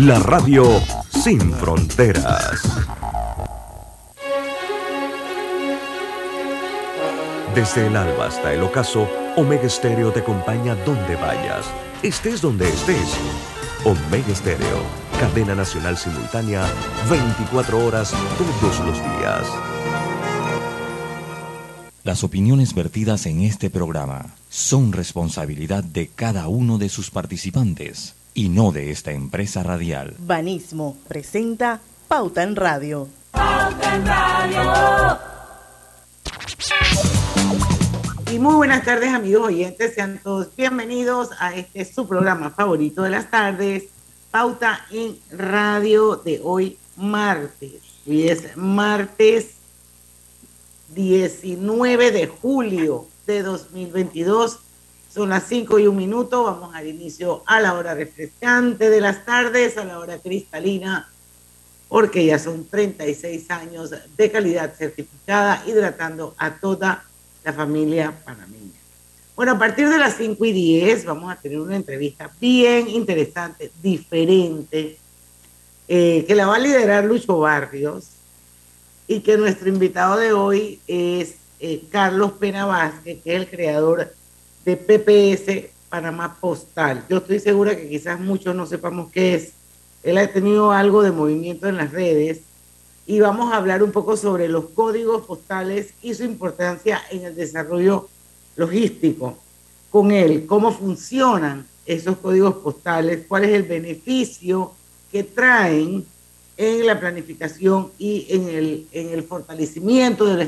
La radio sin fronteras. Desde el alba hasta el ocaso, Omega Estéreo te acompaña donde vayas, estés donde estés. Omega Estéreo, cadena nacional simultánea, 24 horas todos los días. Las opiniones vertidas en este programa son responsabilidad de cada uno de sus participantes y no de esta empresa radial. Banismo presenta Pauta en Radio. Pauta en Radio. Y muy buenas tardes amigos oyentes, sean todos bienvenidos a este su programa favorito de las tardes, Pauta en Radio de hoy martes. Hoy es martes 19 de julio de 2022 son las 5 y un minuto. Vamos al inicio a la hora refrescante de las tardes, a la hora cristalina, porque ya son 36 años de calidad certificada, hidratando a toda la familia panameña. Bueno, a partir de las 5 y 10 vamos a tener una entrevista bien interesante, diferente, eh, que la va a liderar Lucho Barrios y que nuestro invitado de hoy es eh, Carlos Pena Vázquez, que es el creador de PPS Panamá Postal. Yo estoy segura que quizás muchos no sepamos qué es. Él ha tenido algo de movimiento en las redes y vamos a hablar un poco sobre los códigos postales y su importancia en el desarrollo logístico con él, cómo funcionan esos códigos postales, cuál es el beneficio que traen en la planificación y en el, en el fortalecimiento de la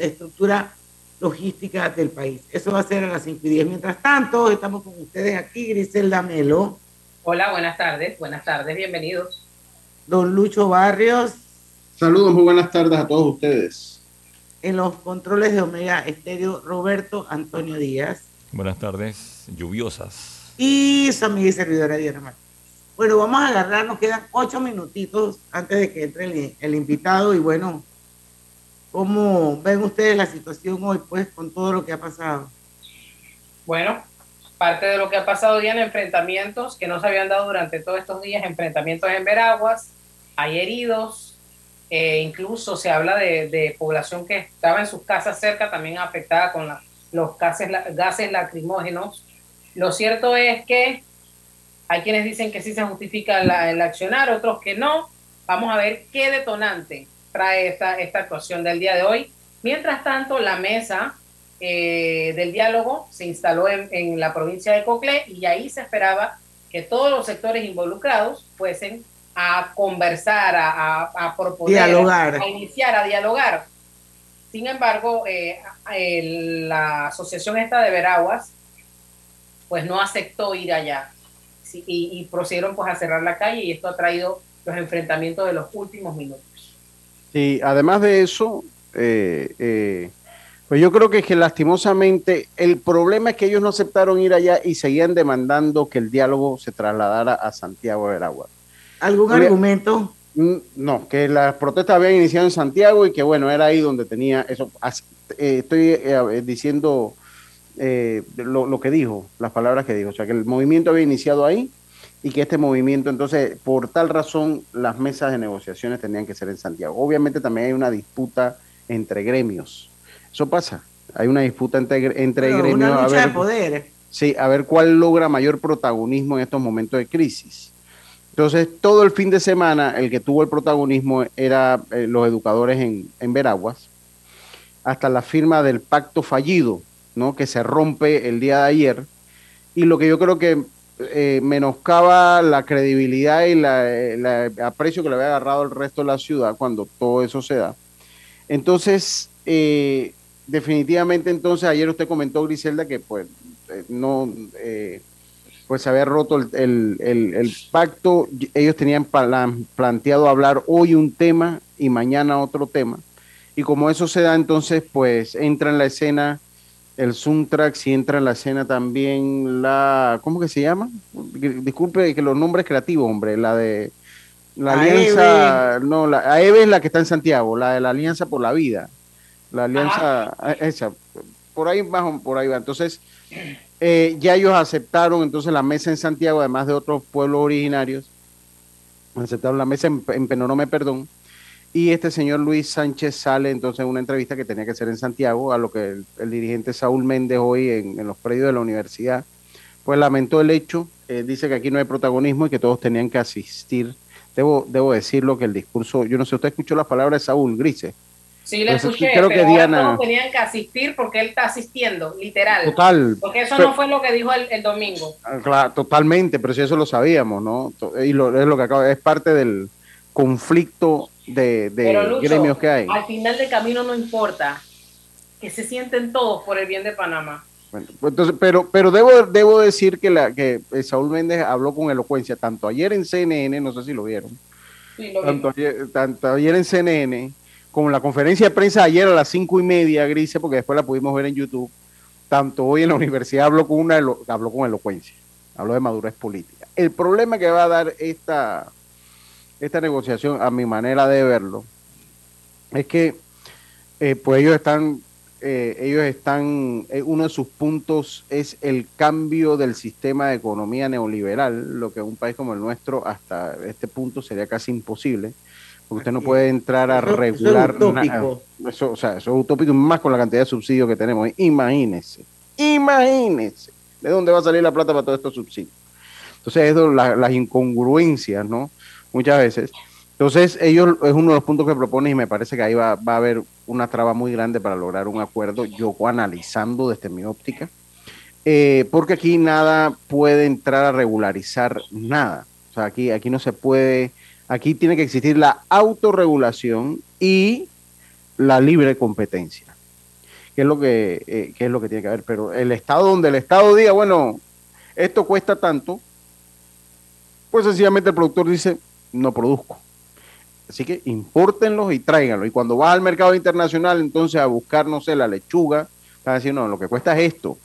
estructura logística del país. Eso va a ser a las 5 y 10. Mientras tanto, estamos con ustedes aquí, Griselda Melo. Hola, buenas tardes, buenas tardes, bienvenidos. Don Lucho Barrios. Saludos, muy buenas tardes a todos ustedes. En los controles de Omega Estéreo, Roberto Antonio Díaz. Buenas tardes, lluviosas. Y su amiga y servidora Diana Martínez. Bueno, vamos a agarrar, nos quedan ocho minutitos antes de que entre el, el invitado y bueno, ¿Cómo ven ustedes la situación hoy, pues, con todo lo que ha pasado? Bueno, parte de lo que ha pasado en enfrentamientos que no se habían dado durante todos estos días, enfrentamientos en Veraguas, hay heridos, eh, incluso se habla de, población que estaba en sus casas cerca, también afectada con los gases lacrimógenos. Lo cierto es que hay quienes dicen que sí se justifica el accionar, otros que no. Vamos a ver qué detonante trae esta, esta actuación del día de hoy. Mientras tanto, la mesa eh, del diálogo se instaló en, la provincia de Coclé y ahí se esperaba que todos los sectores involucrados fuesen a conversar, a, a, proponer, a iniciar, a dialogar. Sin embargo, eh, la asociación esta de Veraguas, pues no aceptó ir allá y, y procedieron pues a cerrar la calle y esto ha traído los enfrentamientos de los últimos minutos. Sí, además de eso, eh, eh, pues yo creo que, que lastimosamente el problema es que ellos no aceptaron ir allá y seguían demandando que el diálogo se trasladara a Santiago de Aragua. ¿Algún argumento? No, que las protestas habían iniciado en Santiago y que bueno, era ahí donde tenía eso. Eh, estoy diciendo lo, lo, que dijo, las palabras que dijo, o sea, que el movimiento había iniciado ahí y que este movimiento, entonces, por tal razón, las mesas de negociaciones tenían que ser en Santiago. Obviamente también hay una disputa entre gremios. Eso pasa. Hay una disputa entre, entre gremios. Una lucha a ver, de poder. Sí, a ver cuál logra mayor protagonismo en estos momentos de crisis. Entonces, todo el fin de semana, el que tuvo el protagonismo era eh, los educadores en, en Veraguas, hasta la firma del pacto fallido, ¿no? Que se rompe el día de ayer. Y lo que yo creo que eh, menoscaba la credibilidad y el aprecio que le había agarrado el resto de la ciudad cuando todo eso se da. Entonces, eh, definitivamente, entonces, ayer usted comentó, Griselda, que pues eh, no, pues se había roto el, pacto. Ellos tenían planteado hablar hoy un tema y mañana otro tema. Y como eso se da, entonces, pues entra en la escena el Suntrack, si entra en la escena también la, ¿cómo que se llama? Disculpe que los nombres creativos, hombre, la de la alianza, no, la AEVE es la que está en Santiago, la de la Alianza por la Vida, la alianza, ah, esa, por ahí va, por ahí va. Entonces, eh, ya ellos aceptaron entonces la mesa en Santiago, además de otros pueblos originarios, en la mesa en, en Penorome, perdón, y este señor Luis Sánchez sale entonces en una entrevista que tenía que ser en Santiago, a lo que el, el dirigente Saúl Méndez hoy en, en, los predios de la universidad, pues lamentó el hecho, eh, dice que aquí no hay protagonismo y que todos tenían que asistir. Debo, debo decirlo que el discurso, yo no sé, usted escuchó las palabras de Saúl Grice. Sí, le escuché, creo pero que Diana... todos tenían que asistir porque él está asistiendo, literal. Total. Porque eso pero, no fue lo que dijo el, el domingo. Ah, claro, totalmente, pero si eso lo sabíamos, ¿no? Y lo, es lo que acaba, es parte del conflicto de, de Lucho, gremios que hay. Al final del camino no importa, que se sienten todos por el bien de Panamá. Bueno, pues entonces, pero, pero debo, debo decir que, la, que Saúl Méndez habló con elocuencia, tanto ayer en CNN, no sé si lo vieron, sí, lo tanto, ayer, tanto ayer en CNN, como en la conferencia de prensa ayer a las cinco y media, Grise, porque después la pudimos ver en YouTube, tanto hoy en la universidad habló con, una, habló con elocuencia, habló de madurez política. El problema que va a dar esta, esta negociación, a mi manera de verlo, es que eh, pues ellos están, eh, ellos están, eh, uno de sus puntos es el cambio del sistema de economía neoliberal, lo que en un país como el nuestro hasta este punto sería casi imposible, porque usted no puede entrar a Eso- regular eso es utópico. nada. Eso, o sea, eso es utópico, más con la cantidad de subsidios que tenemos. Imagínese, imagínese, ¿de dónde va a salir la plata para todos estos subsidios? Entonces, eso, la- las incongruencias, ¿no? Muchas veces. Entonces, ellos es uno de los puntos que proponen y me parece que ahí va, va a haber una traba muy grande para lograr un acuerdo, yo analizando desde mi óptica, eh, porque aquí nada puede entrar a regularizar nada. O sea, aquí, aquí no se puede, aquí tiene que existir la autorregulación y la libre competencia, que es lo que, eh, que es lo que tiene que haber. Pero el Estado, donde el Estado diga, bueno, esto cuesta tanto, pues sencillamente el productor dice, no produzco. Así que impórtenlos y tráiganlos. Y cuando vas al mercado internacional, entonces a buscar, no sé, la lechuga, van a decir, no, lo que cuesta es esto,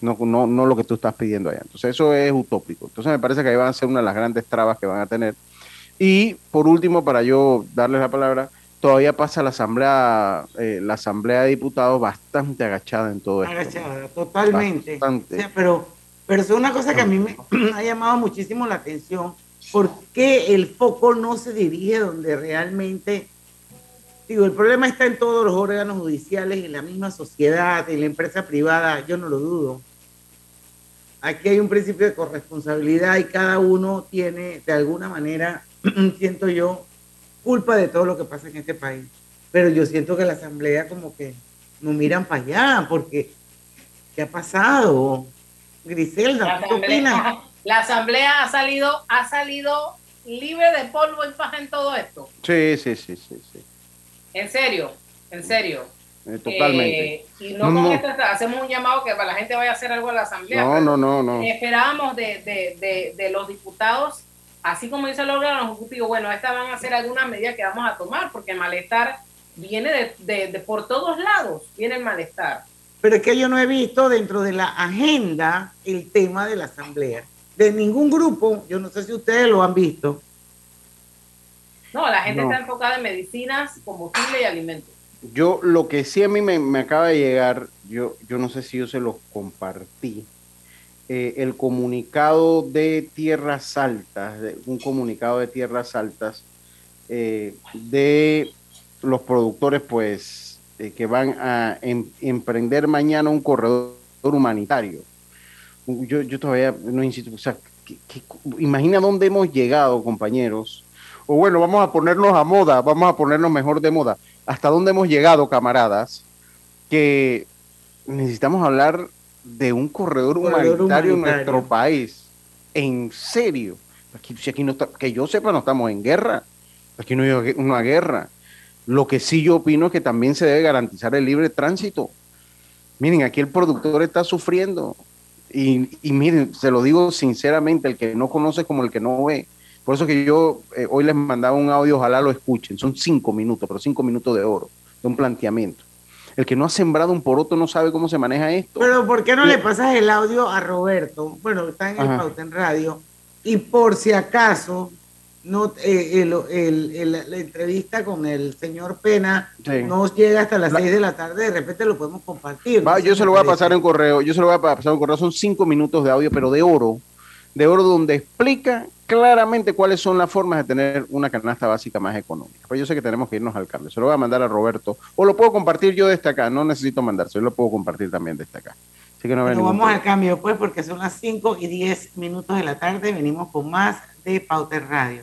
no, no, no lo que tú estás pidiendo allá. Entonces eso es utópico. Entonces me parece que ahí van a ser una de las grandes trabas que van a tener. Y por último, para yo darles la palabra, todavía pasa la asamblea, eh, la asamblea de diputados bastante agachada en todo esto. Agachada, totalmente. Bastante. O sea, pero, pero es una cosa que a mí me ha llamado muchísimo la atención. ¿Por qué el foco no se dirige donde realmente... Digo, el problema está en todos los órganos judiciales, en la misma sociedad, en la empresa privada, yo no lo dudo. Aquí hay un principio de corresponsabilidad y cada uno tiene, de alguna manera, siento yo, culpa de todo lo que pasa en este país. Pero yo siento que la asamblea como que no miran para allá, porque ¿qué ha pasado? Griselda, ¿qué opinas? La asamblea ha salido, ha salido libre de polvo y paja en todo esto. Sí, sí, sí, sí, sí. En serio, en serio. Eh, totalmente. Eh, y no, No, con no. esto hacemos un llamado que para la gente vaya a hacer algo a la asamblea. No, no, no, no. Esperábamos de, de, de, de los diputados, así como dice el órgano ejecutivo, bueno, estas van a ser algunas medidas que vamos a tomar, porque el malestar viene de, de, de por todos lados, viene el malestar. Pero es que yo no he visto dentro de la agenda el tema de la asamblea. De ningún grupo, yo no sé si ustedes lo han visto. No, la gente No. está enfocada en medicinas, combustible y alimentos. Yo lo que sí a mí me, me acaba de llegar, yo, yo no sé si yo se los compartí, eh, el comunicado de Tierras Altas, de- un comunicado de Tierras Altas eh, de los productores pues eh, que van a em- emprender mañana un corredor humanitario. Yo, yo todavía no insisto, o sea, ¿qué- qué- imagina dónde hemos llegado, compañeros. O bueno, vamos a ponernos a moda, vamos a ponernos mejor de moda hasta dónde hemos llegado, camaradas, que necesitamos hablar de un corredor, humanitario, en nuestro país. En serio. Aquí, si aquí no está- que yo sepa, no estamos en guerra. Aquí no hay una guerra. Lo que sí yo opino es que también se debe garantizar el libre tránsito. Miren, aquí el productor está sufriendo. Y, y miren, se lo digo sinceramente, el que no conoce como el que no ve. Por eso que yo eh, hoy les mandaba un audio, ojalá lo escuchen. Son cinco minutos, pero cinco minutos de oro, de un planteamiento. El que no ha sembrado un poroto no sabe cómo se maneja esto. Pero ¿por qué no le pasas el audio a Roberto? Bueno, está en el. Pauta en Radio. Y por si acaso, no, eh, el- el- el- la entrevista con el señor Pena Sí. no llega hasta las La- 6 de la tarde, de repente lo podemos compartir. Va, no yo se lo voy a pasar en correo, yo se lo voy a pasar en correo, son cinco minutos de audio, pero de oro, de oro donde explica claramente cuáles son las formas de tener una canasta básica más económica. Pues yo sé que tenemos que irnos al cambio. Se lo voy a mandar a Roberto o lo puedo compartir yo desde acá. No necesito mandarse, yo lo puedo compartir también desde acá. Así que no vamos al cambio pues porque son las 5 y 10 minutos de la tarde. Venimos con más de Pauter Radio.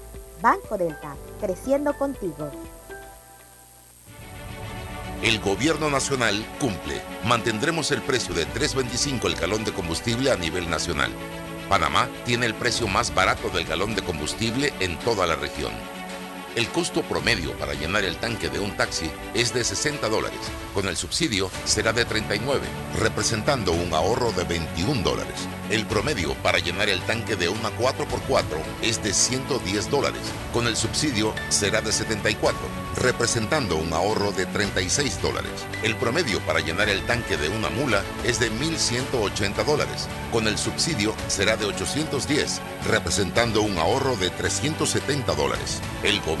Banco Delta, creciendo contigo. El gobierno nacional cumple. Mantendremos el precio de 3.25 el galón de combustible a nivel nacional. Panamá tiene el precio más barato del galón de combustible en toda la región. El costo promedio para llenar el tanque de un taxi es de 60 dólares. Con el subsidio será de 39, representando un ahorro de 21 dólares. El promedio para llenar el tanque de una 4x4 es de 110 dólares. Con el subsidio será de 74, representando un ahorro de 36 dólares. El promedio para llenar el tanque de una mula es de 1.180 dólares. Con el subsidio será de 810, representando un ahorro de 370 dólares. El gobierno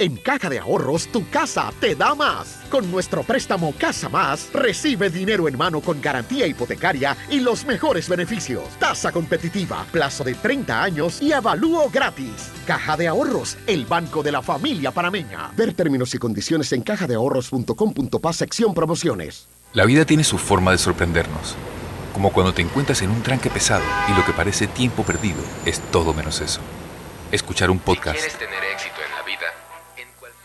En Caja de Ahorros, tu casa te da más. Con nuestro préstamo Casa Más, recibe dinero en mano con garantía hipotecaria y los mejores beneficios. Tasa competitiva, plazo de 30 años y avalúo gratis. Caja de Ahorros, el banco de la familia panameña. Ver términos y condiciones en cajadeahorros.com.pa sección promociones. La vida tiene su forma de sorprendernos. Como cuando te encuentras en un tranque pesado y lo que parece tiempo perdido es todo menos eso. Escuchar un podcast. ¿Quieres tener éxito en la vida?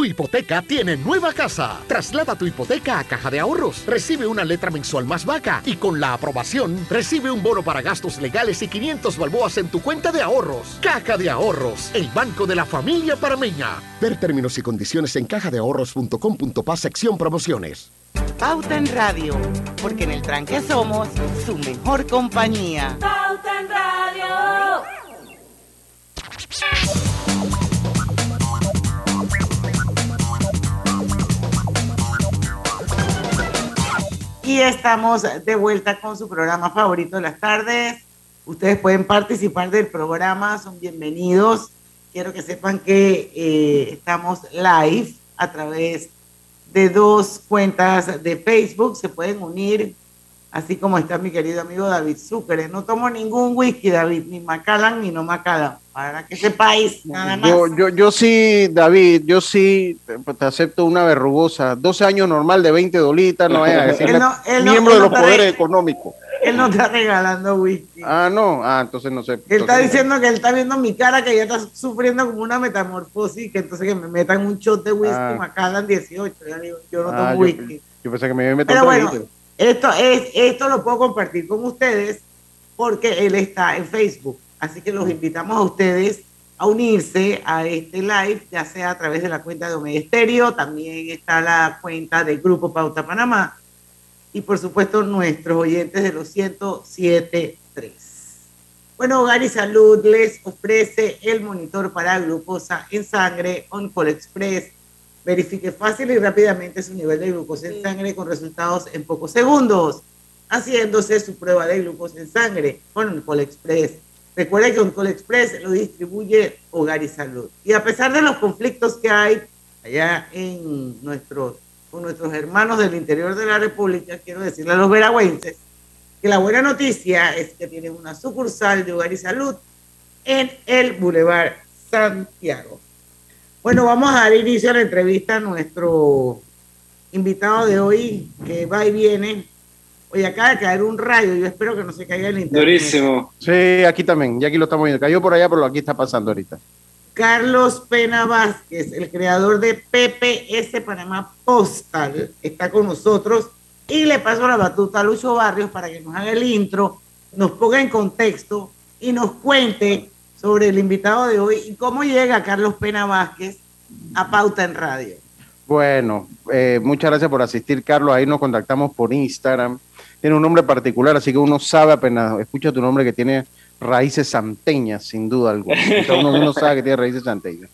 Tu hipoteca tiene nueva casa. Traslada tu hipoteca a Caja de Ahorros. Recibe una letra mensual más vaca y con la aprobación recibe un bono para gastos legales y 500 balboas en tu cuenta de ahorros. Caja de Ahorros, el banco de la familia parameña. Ver términos y condiciones en cajadeahorros.com.pa sección promociones. Pauta en Radio, porque en el tranque somos su mejor compañía. Pauta en Radio. Y estamos de vuelta con su programa favorito de las tardes. Ustedes pueden participar del programa, son bienvenidos. Quiero que sepan que eh, estamos live a través de dos cuentas de Facebook. Se pueden unir, así como está mi querido amigo David Zucker. No tomo ningún whisky, David, ni Macallan ni no Macallan, para que sepáis nada más. Yo, yo, yo sí, David, yo sí te, acepto una verrugosa. 12 años normal de 20 dolitas, no vayas a decirle no- miembro de los poderes re- económicos. Él no está regalando whisky. Ah, no, ah, entonces no sé. Él está diciendo que él está viendo mi cara, que ya está sufriendo como una metamorfosis, que entonces que me metan un shot de whisky Ah. Macallan 18. Ya digo, yo no Ah, tomo whisky. yo pensé que me iba a meter Pero bueno, esto, es, esto lo puedo compartir con ustedes porque él está en Facebook. Así que los invitamos a ustedes a unirse a este live, ya sea a través de la cuenta de Omega Estéreo, también está la cuenta del Grupo Pauta Panamá y por supuesto nuestros oyentes de los 107.3. Bueno, Hogar y Salud les ofrece el monitor para glucosa en sangre OnCall Express. Verifique fácil y rápidamente su nivel de glucosa en sangre con resultados en pocos segundos, haciéndose su prueba de glucosa en sangre con OnCall Express. Recuerde que OnCall Express lo distribuye Hogar y Salud. Y a pesar de los conflictos que hay allá en nuestros, con nuestros hermanos del interior de la República, quiero decirle a los veragüenses que la buena noticia es que tienen una sucursal de Hogar y Salud en el Boulevard Santiago. Bueno, vamos a dar inicio a la entrevista a nuestro invitado de hoy, que va y viene. Oye, acaba de caer un rayo, yo espero que no se caiga el internet. Durísimo. Sí, aquí también, ya aquí lo estamos viendo. Cayó por allá, pero aquí está pasando ahorita. Carlos Pena Vázquez, el creador de PPS Panamá Postal, está con nosotros y le paso la batuta a Lucho Barrios para que nos haga el intro, nos ponga en contexto y nos cuente sobre el invitado de hoy y cómo llega Carlos Pena Vázquez a Pauta en Radio. Bueno, eh, muchas gracias por asistir, Carlos. Ahí nos contactamos por Instagram. Tiene un nombre particular, así que uno sabe apenas escucha tu nombre que tiene raíces santeñas, sin duda alguna. Sea, uno, uno sabe que tiene raíces santeñas.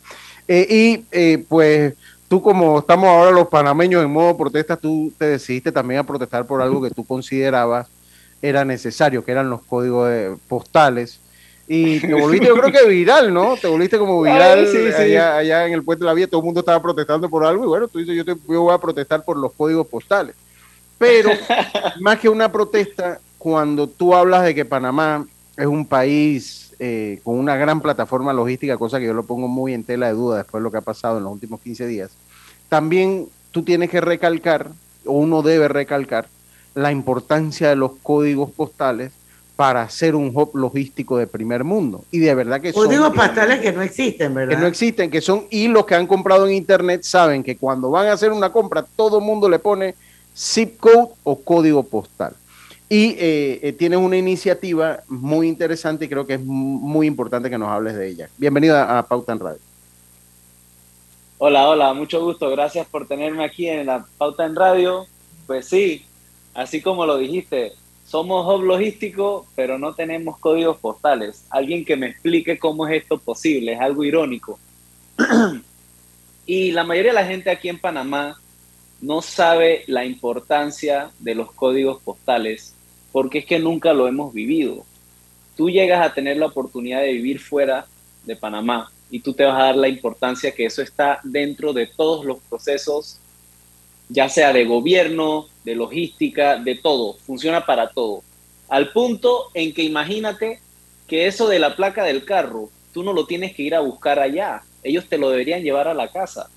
Eh, y eh, pues tú como estamos ahora los panameños en modo protesta, tú te decidiste también a protestar por algo que tú considerabas era necesario, que eran los códigos de- postales. Y te volviste, yo creo que viral, ¿no? Te volviste como viral Ay, sí, sí. Allá, allá en el puente de la vía, todo el mundo estaba protestando por algo y bueno, tú dices, yo, te, yo voy a protestar por los códigos postales. Pero más que una protesta, cuando tú hablas de que Panamá es un país eh, con una gran plataforma logística, cosa que yo lo pongo muy en tela de duda después de lo que ha pasado en los últimos 15 días, también tú tienes que recalcar, o uno debe recalcar, la importancia de los códigos postales para ser un hub logístico de primer mundo. Y de verdad que son Códigos pastales que no existen, ¿verdad? que no existen, que son, y los que han comprado en internet saben que cuando van a hacer una compra, todo el mundo le pone zip code o código postal. Y eh, eh, tienes una iniciativa muy interesante y creo que es mu- muy importante que nos hables de ella. Bienvenida a Pauta en Radio. Hola, hola, mucho gusto. Gracias por tenerme aquí en la Pauta en Radio. Pues sí, así como lo dijiste, somos hub logístico, pero no tenemos códigos postales. Alguien que me explique cómo es esto posible, es algo irónico. y la mayoría de la gente aquí en Panamá no sabe la importancia de los códigos postales porque es que nunca lo hemos vivido. Tú llegas a tener la oportunidad de vivir fuera de Panamá y tú te vas a dar la importancia que eso está dentro de todos los procesos, ya sea de gobierno, de logística, de todo, funciona para todo. Al punto en que imagínate que eso de la placa del carro, tú no lo tienes que ir a buscar allá, ellos te lo deberían llevar a la casa,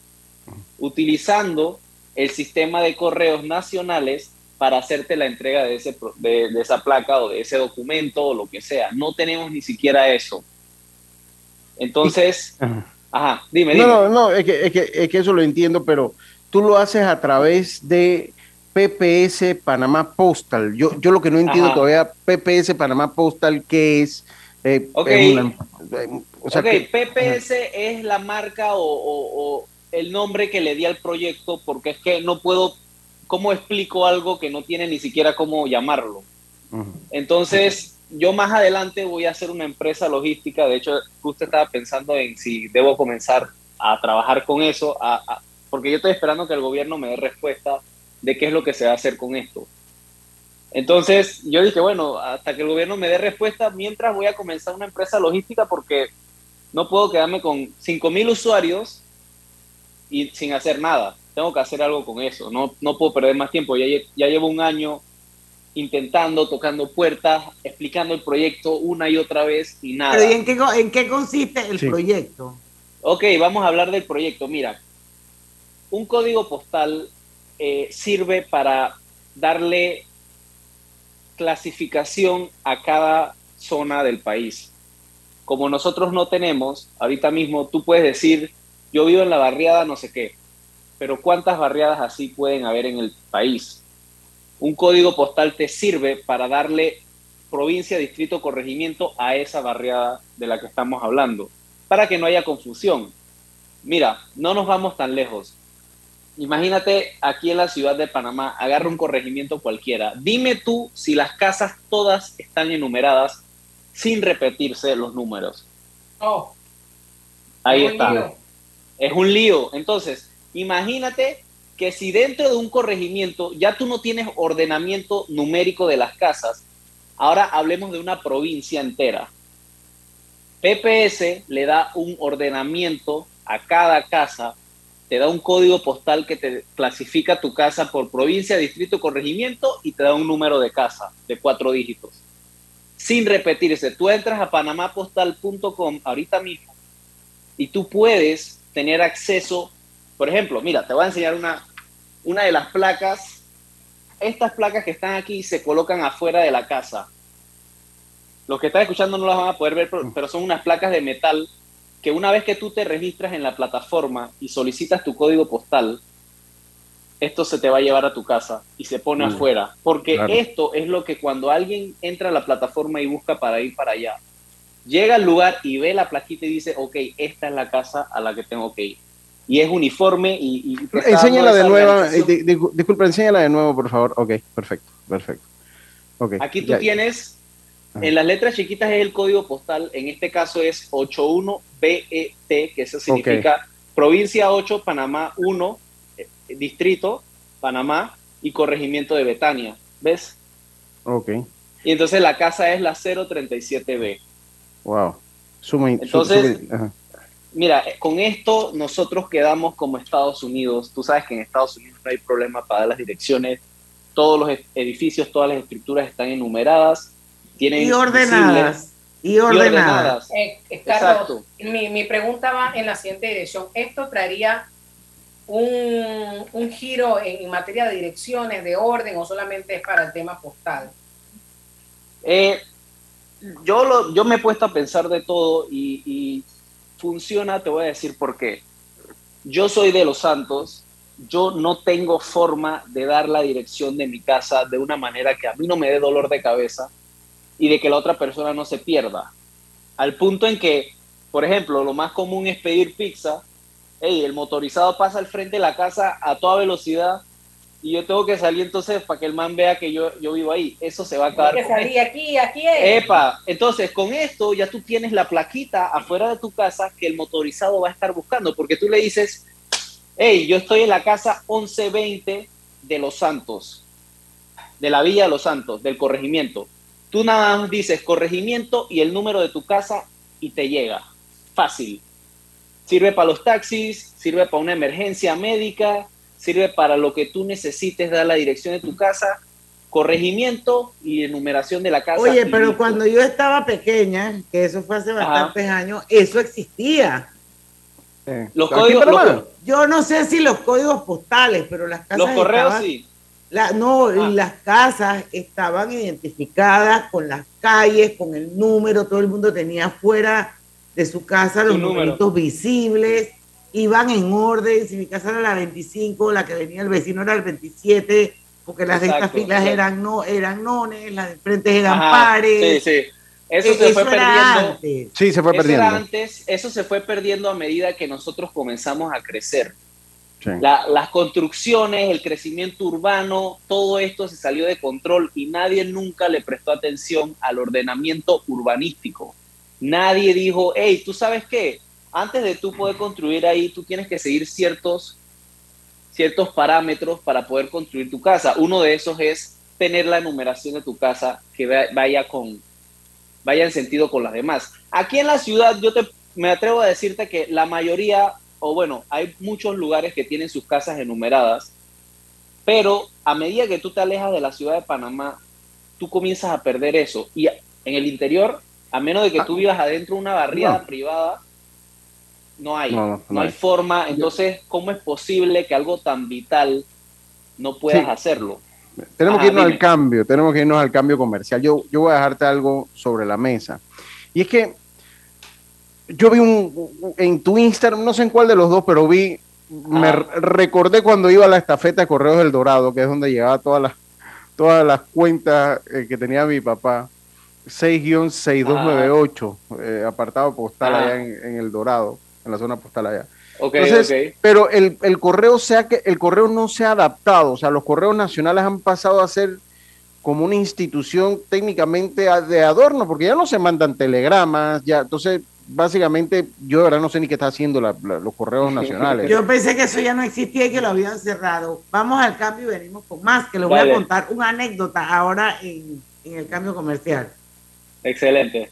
utilizando el sistema de correos nacionales para hacerte la entrega de, ese, de, de esa placa o de ese documento o lo que sea. No tenemos ni siquiera eso. Entonces, Ajá, dime, dime. No, no, no, es que, es, que, es que eso lo entiendo, pero tú lo haces a través de PPS Panamá Postal. Yo, yo lo que no entiendo Ajá. todavía, PPS Panamá Postal, ¿qué es? Eh, Ok. es una- eh, o sea ok, que- PPS es la marca o, o- o el nombre que le di al proyecto porque es que no puedo, ¿cómo explico algo que no tiene ni siquiera cómo llamarlo? Entonces, yo más adelante voy a hacer una empresa logística. De hecho, justo estaba pensando en si debo comenzar a trabajar con eso, a- a- porque yo estoy esperando que el gobierno me dé respuesta de qué es lo que se va a hacer con esto. Entonces, yo dije, bueno, hasta que el gobierno me dé respuesta, mientras voy a comenzar una empresa logística porque no puedo quedarme con 5.000 usuarios y sin hacer nada. Tengo que hacer algo con eso. No, no puedo perder más tiempo. Ya, ya llevo un año intentando, tocando puertas, explicando el proyecto una y otra vez y nada. Pero ¿y en qué, en qué consiste el Sí. proyecto? Ok, vamos a hablar del proyecto. Mira, un código postal eh, sirve para darle clasificación a cada zona del país. Como nosotros no tenemos, ahorita mismo tú puedes decir, yo vivo en la barriada no sé qué, pero ¿cuántas barriadas así pueden haber en el país? Un código postal te sirve para darle provincia, distrito, corregimiento a esa barriada de la que estamos hablando, para que no haya confusión. Mira, no nos vamos tan lejos. Imagínate aquí en la ciudad de Panamá, agarra un corregimiento cualquiera. Dime tú si las casas todas están enumeradas sin repetirse los números. Oh, Ahí está. Es un lío. Entonces, imagínate que si dentro de un corregimiento ya tú no tienes ordenamiento numérico de las casas, ahora hablemos de una provincia entera. PPS le da un ordenamiento a cada casa, te da un código postal que te clasifica tu casa por provincia, distrito, corregimiento y te da un número de casa de cuatro dígitos. Sin repetirse, tú entras a panamapostal.com ahorita mismo y tú puedes tener acceso, por ejemplo, mira, te voy a enseñar una, una de las placas. Estas placas que están aquí se colocan afuera de la casa. Los que están escuchando no las van a poder ver, pero, son unas placas de metal que una vez que tú te registras en la plataforma y solicitas tu código postal, esto se te va a llevar a tu casa y se pone Mm, afuera. Porque claro. esto es lo que cuando alguien entra a la plataforma y busca para ir para allá, llega al lugar y ve la plaquita y dice, ok, esta es la casa a la que tengo que ir. Y es uniforme y... y Enséñala de nuevo, eh, di- di- disculpa, enséñala de nuevo, por favor. Ok, perfecto, perfecto. Ok, Aquí tú ya. tienes, en las letras chiquitas es el código postal, en este caso es 81BET, que eso significa provincia 8, Panamá 1, eh, distrito, Panamá y corregimiento de Betania. ¿Ves? Ok, Y entonces la casa es la 037B. Wow. Suma, su- Entonces- suma-. Mira, con esto nosotros quedamos como Estados Unidos. Tú sabes que en Estados Unidos no hay problema para dar las direcciones. Todos los ed- edificios, todas las estructuras están enumeradas. Tienen Y ordenadas. Y ordenadas. Eh, eh, Carlos, Exacto. mi, mi pregunta va en la siguiente dirección. ¿Esto traería un, un giro en, en materia de direcciones, de orden, o solamente es para el tema postal? Eh, yo, lo, yo me he puesto a pensar de todo y, funciona, te voy a decir por qué. Yo soy de Los Santos, yo no tengo forma de dar la dirección de mi casa de una manera que a mí no me dé dolor de cabeza y de que la otra persona no se pierda. Al punto en que, por ejemplo, lo más común es pedir pizza, hey, el motorizado pasa al frente de la casa a toda velocidad y yo tengo que salir entonces para que el man vea que yo, yo vivo ahí. Eso se va a acabar. que salí aquí, aquí es. Epa, entonces con esto ya tú tienes la plaquita afuera de tu casa que el motorizado va a estar buscando, porque tú le dices, hey, yo estoy en la casa 1120 de Los Santos, de la Villa de Los Santos, del corregimiento. Tú nada más dices corregimiento y el número de tu casa y te llega. Fácil. Sirve para los taxis, sirve para una emergencia médica, sirve para lo que tú necesites dar la dirección de tu casa, corregimiento y enumeración de la casa. Oye, pero listo. cuando yo estaba pequeña, que eso fue hace bastantes años, eso existía. Los ¿Aquí códigos, los- Yo no sé si los códigos postales, pero las casas. los correos estaban- sí. la- no, y las casas estaban identificadas con las calles, con el número, todo el mundo tenía afuera de su casa, los numeritos visibles, iban en orden, si mi casa era la 25, la que venía el vecino era el 27, porque las de estas filas eran no eran nones, las de frente eran pares. Sí, sí. Eso se fue perdiendo. Sí, se fue eso perdiendo. antes, eso se fue perdiendo a medida que nosotros comenzamos a crecer. La- las construcciones, el crecimiento urbano, todo esto se salió de control y nadie nunca le prestó atención al ordenamiento urbanístico. Nadie dijo, hey, ¿tú sabes qué? Antes de tú poder construir ahí, tú tienes que seguir ciertos, ciertos parámetros para poder construir tu casa. Uno de esos es tener la numeración de tu casa que va- vaya con vaya en sentido con las demás. Aquí en la ciudad yo te, me atrevo a decirte que la mayoría, o bueno, hay muchos lugares que tienen sus casas enumeradas, pero a medida que tú te alejas de la ciudad de Panamá, tú comienzas a perder eso. Y en el interior, a menos de que tú vivas adentro de una barriada No. privada, no hay. No, No, no, no hay hay. forma. Entonces, ¿cómo es posible que algo tan vital no puedas Sí. hacerlo? Tenemos Ajá, que irnos dime. al cambio, tenemos que irnos al cambio comercial. Yo, yo voy a dejarte algo sobre la mesa. Y es que yo vi un, en tu Instagram, no sé en cuál de los dos, pero vi, me re- recordé cuando iba a la estafeta de Correos del Dorado, que es donde llegaba todas las, todas las cuentas eh, que tenía mi papá. 6-6298, eh, apartado postal allá en, en El Dorado, en la zona postal allá. Ok, Entonces, ok. pero el, el correo sea que el correo no se ha adaptado, o sea, los correos nacionales han pasado a ser como una institución técnicamente de adorno, porque ya no se mandan telegramas, ya, entonces básicamente yo de verdad no sé ni qué está haciendo la- la- los correos nacionales. Yo pensé que eso ya no existía y que lo habían cerrado. Vamos al cambio y venimos con más, que les voy a contar una anécdota ahora en, en el cambio comercial. Excelente.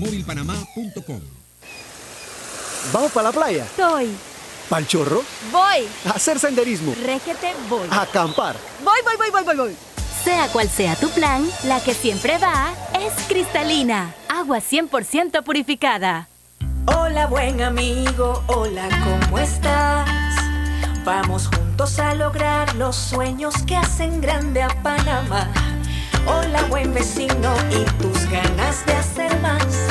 másmóvilpanamá.com. ¿Vamos para la playa? Soy. ¿Pal chorro? Voy. ¿A hacer senderismo? Régete, voy. ¿A acampar? Voy, voy, voy, voy, voy, voy. Sea cual sea tu plan, la que siempre va es cristalina. Agua 100% purificada. Hola buen amigo, hola, ¿cómo estás? Vamos juntos a lograr los sueños que hacen grande a Panamá. Hola buen vecino y tus ganas de hacer más.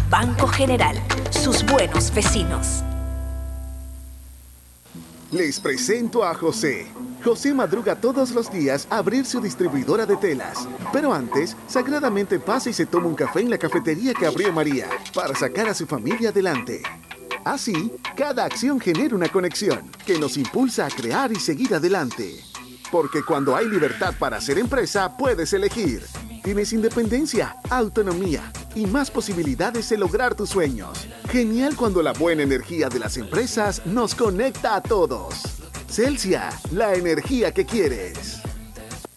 Banco General, sus buenos vecinos. Les presento a José. José madruga todos los días a abrir su distribuidora de telas. Pero antes, sagradamente pasa y se toma un café en la cafetería que abrió María para sacar a su familia adelante. Así, cada acción genera una conexión que nos impulsa a crear y seguir adelante. Porque cuando hay libertad para hacer empresa, puedes elegir. Tienes independencia, autonomía y más posibilidades de lograr tus sueños. Genial cuando la buena energía de las empresas nos conecta a todos. Celsia, la energía que quieres.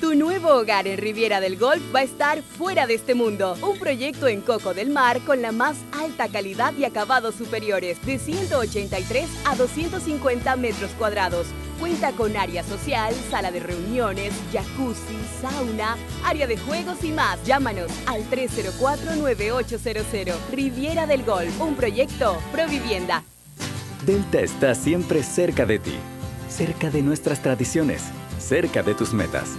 Tu nuevo hogar en Riviera del Golf va a estar fuera de este mundo. Un proyecto en Coco del Mar con la más alta calidad y acabados superiores, de 183 a 250 metros cuadrados. Cuenta con área social, sala de reuniones, jacuzzi, sauna, área de juegos y más. Llámanos al 304-9800. Riviera del Golf, un proyecto Provivienda. Delta está siempre cerca de ti. cerca de nuestras tradiciones, cerca de tus metas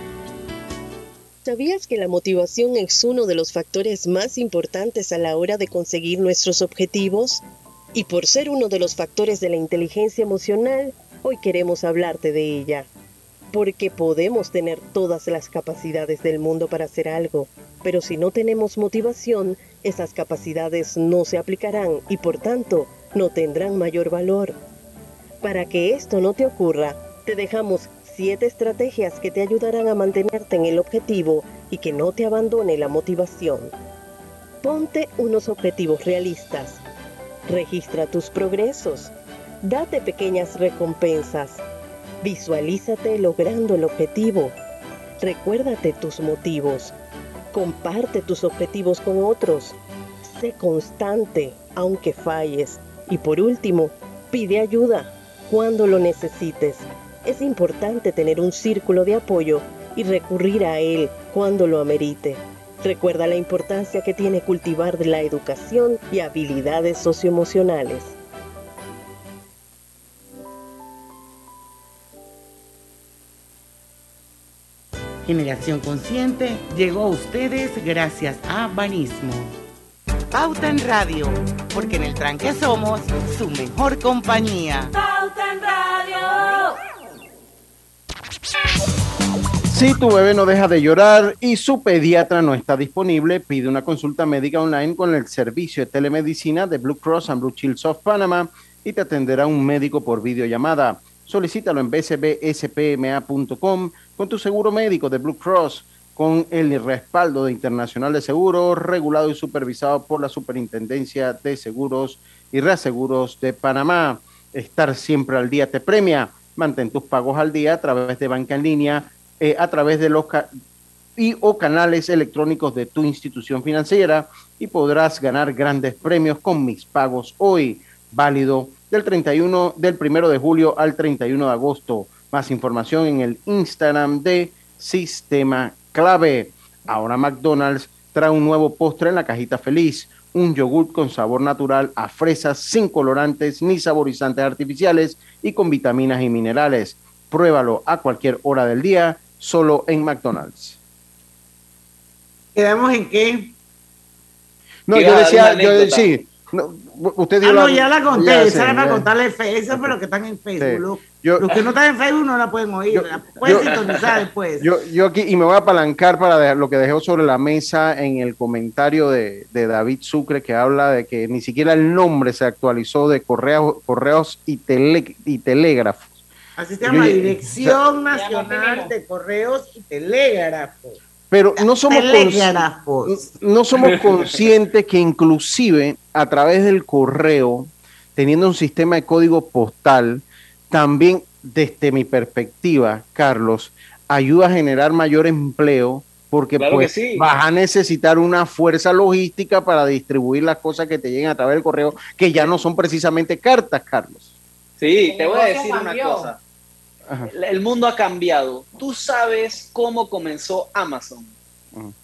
¿Sabías que la motivación es uno de los factores más importantes a la hora de conseguir nuestros objetivos? Y por ser uno de los factores de la inteligencia emocional, hoy queremos hablarte de ella. Porque podemos tener todas las capacidades del mundo para hacer algo, pero si no tenemos motivación, esas capacidades no se aplicarán y por tanto no tendrán mayor valor. Para que esto no te ocurra, te dejamos siete estrategias que te ayudarán a mantenerte en el objetivo y que no te abandone la motivación. Ponte unos objetivos realistas. Registra tus progresos. Date pequeñas recompensas. Visualízate logrando el objetivo. Recuérdate tus motivos. Comparte tus objetivos con otros. Sé constante, aunque falles. Y por último, pide ayuda cuando lo necesites es importante tener un círculo de apoyo y recurrir a él cuando lo amerite. Recuerda la importancia que tiene cultivar la educación y habilidades socioemocionales. Generación Consciente llegó a ustedes gracias a Banismo. Pauta en Radio, porque en el tranque somos su mejor compañía. Pauta en Radio. Si tu bebé no deja de llorar y su pediatra no está disponible, pide una consulta médica online con el servicio de telemedicina de Blue Cross and Blue Shield of Panama y te atenderá un médico por videollamada. Solicítalo en bcbspma.com con tu seguro médico de Blue Cross con el respaldo de Internacional de Seguros, regulado y supervisado por la Superintendencia de Seguros y Reaseguros de Panamá. Estar siempre al día te premia. Mantén tus pagos al día a través de banca en línea eh, a través de los y o canales electrónicos de tu institución financiera y podrás ganar grandes premios con mis pagos hoy, válido del 31 del 1 de julio al 31 de agosto. Más información en el Instagram de Sistema Clave. Ahora McDonald's trae un nuevo postre en la cajita feliz, un yogurt con sabor natural a fresas sin colorantes ni saborizantes artificiales y con vitaminas y minerales. Pruébalo a cualquier hora del día solo en McDonald's. ¿Quedamos en qué? No, yo decía, yo decía, sí, no, usted dio ah, la, no, ya la conté, ya esa sé, era para contarle Facebook, pero que están en Facebook. Sí. Los, Yo- los que no están en Facebook no la pueden oír, la pueden sintonizar después. Yo, yo aquí, y me voy a apalancar para dejar lo que dejó sobre la mesa en el comentario de, de David Sucre, que habla de que ni siquiera el nombre se actualizó de correos, correos y, tele, y telégrafos. Así se llama Yo- Dirección Nacional de Correos y Telégrafos. Pero no somos, Telégrafos. no somos conscientes que inclusive a través del correo, teniendo un sistema de código postal, también desde mi perspectiva, Carlos, ayuda a generar mayor empleo porque Claro pues sí. vas a necesitar una fuerza logística para distribuir las cosas que te lleguen a través del correo, que ya no son precisamente cartas, Carlos. Sí, El te voy a decir una cosa. Ajá. El mundo ha cambiado. Tú sabes cómo comenzó Amazon.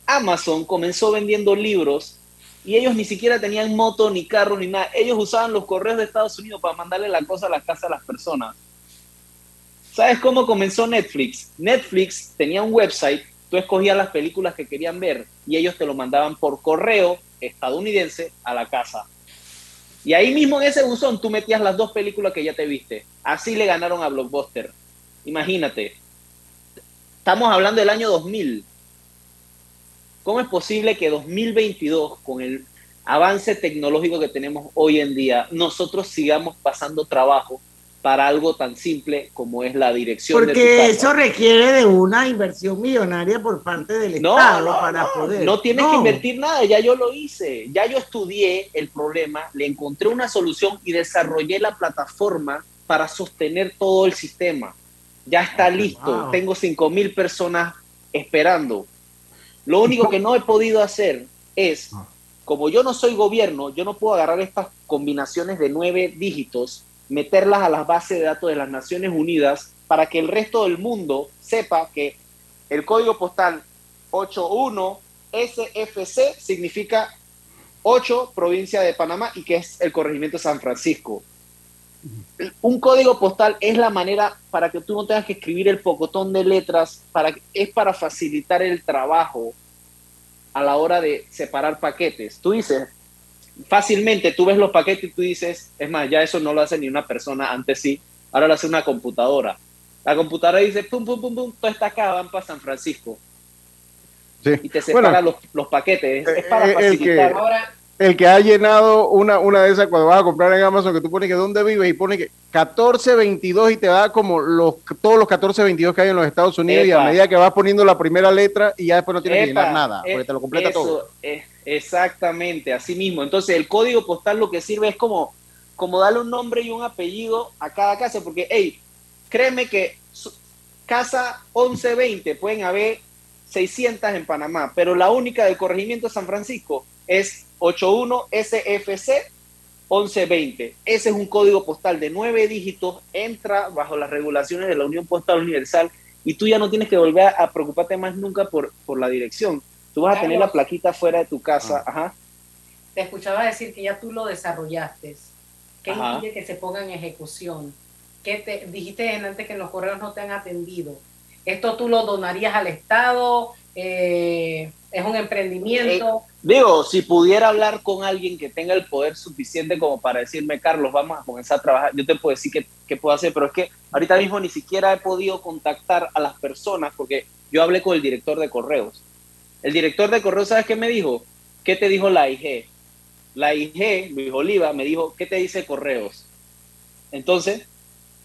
Amazon comenzó vendiendo libros y ellos ni siquiera tenían moto, ni carro, ni nada. Ellos usaban los correos de Estados Unidos para mandarle la cosa a la casa a las personas. ¿Sabes cómo comenzó Netflix? Netflix tenía un website, tú escogías las películas que querían ver y ellos te lo mandaban por correo estadounidense a la casa. Y ahí mismo en ese buzón tú metías las dos películas que ya te viste. Así le ganaron a Blockbuster. Imagínate. Estamos hablando del año 2000. ¿Cómo es posible que 2022, con el avance tecnológico que tenemos hoy en día, nosotros sigamos pasando trabajo para algo tan simple como es la dirección de tu Porque casa? eso requiere de una inversión millonaria por parte del No, Estado no, para no, poder. no tienes que invertir nada, ya yo lo hice, ya yo estudié el problema, le encontré una solución y desarrollé la plataforma para sostener todo el sistema. Ya está listo. Tengo 5 mil personas esperando. Lo único que no he podido hacer es, como yo no soy gobierno, yo no puedo agarrar estas combinaciones de nueve dígitos, meterlas a las bases de datos de las Naciones Unidas para que el resto del mundo sepa que el código postal 81 SFC significa 8 provincia de Panamá y que es el corregimiento San Francisco. Un código postal es la manera para que tú no tengas que escribir el pocotón de letras, para, es para facilitar el trabajo a la hora de separar paquetes. Tú dices, fácilmente tú ves los paquetes y tú dices, es más, ya eso no lo hace ni una persona, antes sí, ahora lo hace una computadora. La computadora dice, pum, pum, pum, pum, todo está acá, van para San Francisco. Y te separa los, los, paquetes. Es, para eh, facilitar. Que, el que ha llenado una, una de esas cuando vas a comprar en Amazon, que tú pones que dónde vives y pone que 1422 y te da como los todos los 1422 que hay en los Estados Unidos y a medida que vas poniendo la primera letra y ya después no tienes que llenar nada, porque te lo completa todo. Es, exactamente, así mismo. Entonces el código postal lo que sirve es como, como darle un nombre y un apellido a cada casa, porque, hey, créeme que casa 1120 pueden haber 600 en Panamá, pero la única del corregimiento de San Francisco es 81 SFC 1120. Ese es un código postal de nueve dígitos, entra bajo las regulaciones de la Unión Postal Universal y tú ya no tienes que volver a preocuparte más nunca por, por la dirección. Tú vas a tener la plaquita fuera de tu casa. Ah. Ajá. Te escuchaba decir que ya tú lo desarrollaste. ¿Qué impide que se ponga en ejecución? ¿Qué te dijiste antes que los correos no te han atendido? ¿Esto tú lo donarías al Estado? Eh, ¿Es un emprendimiento? Eh, digo, si pudiera hablar con alguien que tenga el poder suficiente como para decirme, Carlos, vamos a comenzar a trabajar, yo te puedo decir qué, puedo hacer, pero es que ahorita mismo ni siquiera he podido contactar a las personas porque yo hablé con el director de correos. El director de correos, ¿sabes qué me dijo? ¿Qué te dijo la IG? La IG, Luis Oliva, me dijo, ¿qué te dice correos? Entonces,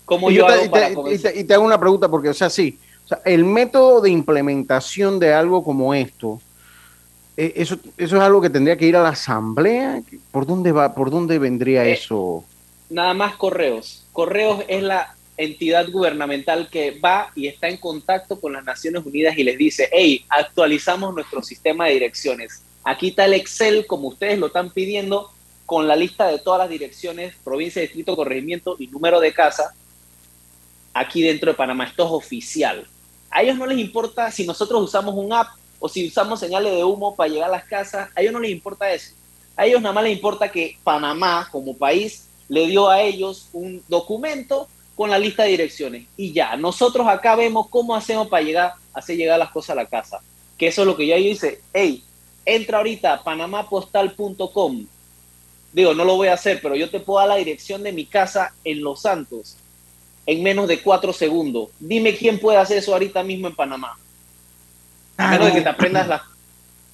¿cómo yo, hago para y y te hago una pregunta, porque, o sea, sí, el método de implementación de algo como esto, eh, eso, eso es algo que tendría que ir a la asamblea. ¿Por dónde va? ¿Por dónde vendría eh, eso? Nada más correos. Correos es la entidad gubernamental que va y está en contacto con las Naciones Unidas y les dice, hey, actualizamos nuestro sistema de direcciones. Aquí está el Excel, como ustedes lo están pidiendo, con la lista de todas las direcciones, provincia, distrito, corregimiento y número de casa, aquí dentro de Panamá. Esto es oficial. A ellos no les importa si nosotros usamos un app o si usamos señales de humo para llegar a las casas. A ellos no les importa eso. A ellos nada más les importa que Panamá como país le dio a ellos un documento con la lista de direcciones. Y ya, nosotros acá vemos cómo hacemos para llegar, hacer llegar las cosas a la casa. Que eso es lo que yo hice. Hey, entra ahorita a panamapostal.com. Digo, no lo voy a hacer, pero yo te puedo dar la dirección de mi casa en Los Santos en menos de cuatro segundos. Dime quién puede hacer eso ahorita mismo en Panamá. A menos de que te aprendas la...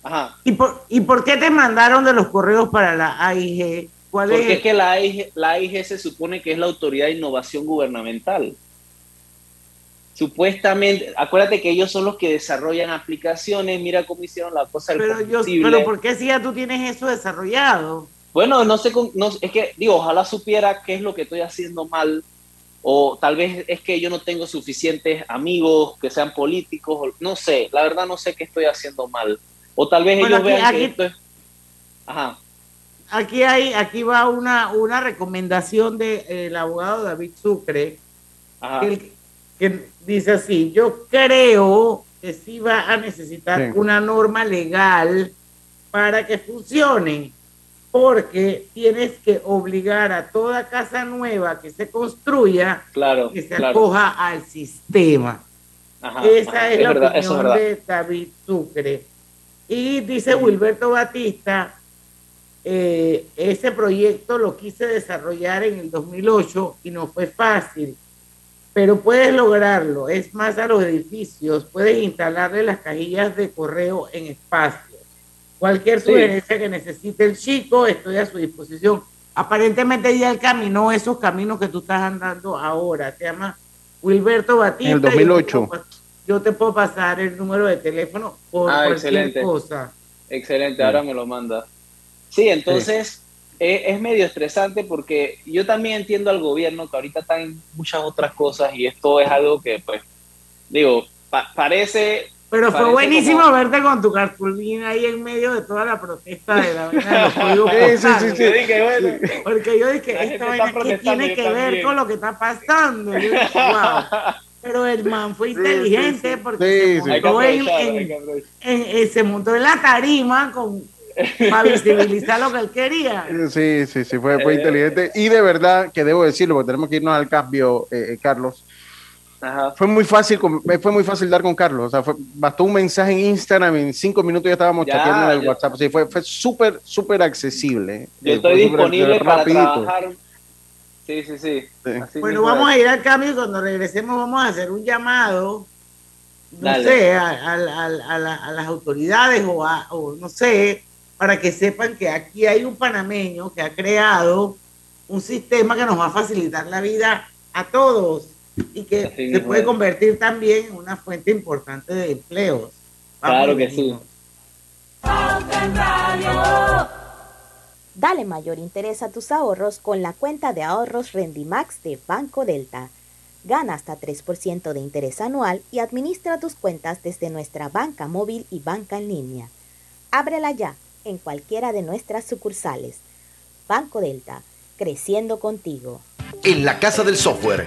Ajá. ¿Y por, ¿Y por qué te mandaron de los correos para la AIG? ¿Cuál Porque es? que la AIG, la AIG se supone que es la Autoridad de Innovación Gubernamental. Supuestamente, acuérdate que ellos son los que desarrollan aplicaciones, mira cómo hicieron la cosa pero yo, Pero ¿por qué si ya tú tienes eso desarrollado? Bueno, no sé, no, es que, digo, ojalá supiera qué es lo que estoy haciendo mal o tal vez es que yo no tengo suficientes amigos que sean políticos, no sé, la verdad no sé qué estoy haciendo mal. O tal vez ellos vean que esto es... Ajá. Aquí, hay, aquí va una, una recomendación del de, abogado David Sucre, que, que, dice así, yo creo que sí va a necesitar una norma legal para que funcione porque tienes que obligar a toda casa nueva que se construya claro, que se acoja al sistema. Esa es, la opinión de David Sucre. Y dice Wilberto Batista, eh, ese proyecto lo quise desarrollar en el 2008 y no fue fácil, pero puedes lograrlo. Es más a los edificios, puedes instalarle las cajillas de correo en espacio Cualquier sugerencia que necesite el chico, estoy a su disposición. Aparentemente ya el caminó esos caminos que tú estás andando ahora. Se llama Wilberto Batista. En el 2008. Yo te, puedo, pasar el número de teléfono por ah, cualquier excelente. cosa. Excelente, ahora me lo manda. Sí, entonces, es, es medio estresante porque yo también entiendo al gobierno que ahorita están en muchas otras cosas y esto es algo que, pues, digo, pa- parece... Pero fue buenísimo como- verte con tu cartulina ahí en medio de toda la protesta de la vaina de los Sí, sí, sí, sí. Yo dije, bueno, Porque yo dije, La esta vaina, está ¿qué protestando, tiene que ver también. con lo que está pasando? Yo dije, wow. Pero el man fue inteligente porque Sí, se, sí. hay que montó en, aprovechar, en- hay que aprovechar. en- en- se montó en la tarima con, para visibilizar lo que él quería. Sí, sí, sí, fue, fue Eh. inteligente. Y de verdad que debo decirlo, porque tenemos que irnos al cambio, eh, eh, Carlos. Ajá. Fue muy fácil, fue muy fácil dar con Carlos. O sea, fue- bastó un mensaje en Instagram, en cinco minutos ya estábamos Ya, chateando en el ya. WhatsApp. Sí, fue, fue súper, súper accesible. Yo Eh, estoy fue súper disponible para rapidito. trabajar. Sí, sí, sí. Bueno, vamos a ir al cambio y cuando regresemos vamos a hacer un llamado, no Dale. sé, a, a- a- a la- a las autoridades o, a, o no sé, para que sepan que aquí hay un panameño que ha creado un sistema que nos va a facilitar la vida a todos y que Así se puede es. convertir también en una fuente importante de empleos. Vamos Claro que sí. Dale mayor interés a tus ahorros con la cuenta de ahorros Rendimax de Banco Delta. Gana hasta 3% de interés anual y administra tus cuentas desde nuestra banca móvil y banca en línea. Ábrela ya en cualquiera de nuestras sucursales. Banco Delta, creciendo contigo. En la Casa del Software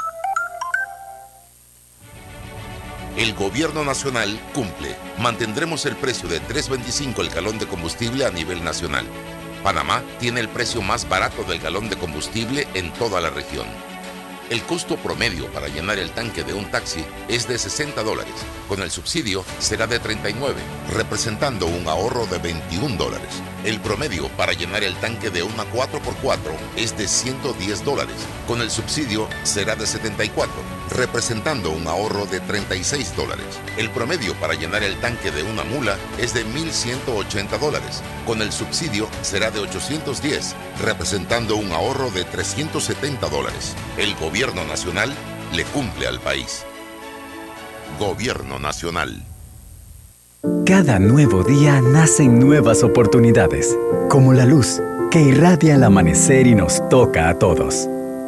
El gobierno nacional cumple. Mantendremos el precio de 3.25 el galón de combustible a nivel nacional. Panamá tiene el precio más barato del galón de combustible en toda la región. El costo promedio para llenar el tanque de un taxi es de 60 dólares. Con el subsidio será de 39, representando un ahorro de 21 dólares. El promedio para llenar el tanque de una 4x4 es de 110 dólares. Con el subsidio será de 74, representando un ahorro de 36 dólares. El promedio para llenar el tanque de una mula es de 1.180 dólares. Con el subsidio será de 810, representando un ahorro de 370 dólares. El gobierno nacional le cumple al país. Gobierno nacional. Cada nuevo día nacen nuevas oportunidades, como la luz que irradia al amanecer y nos toca a todos.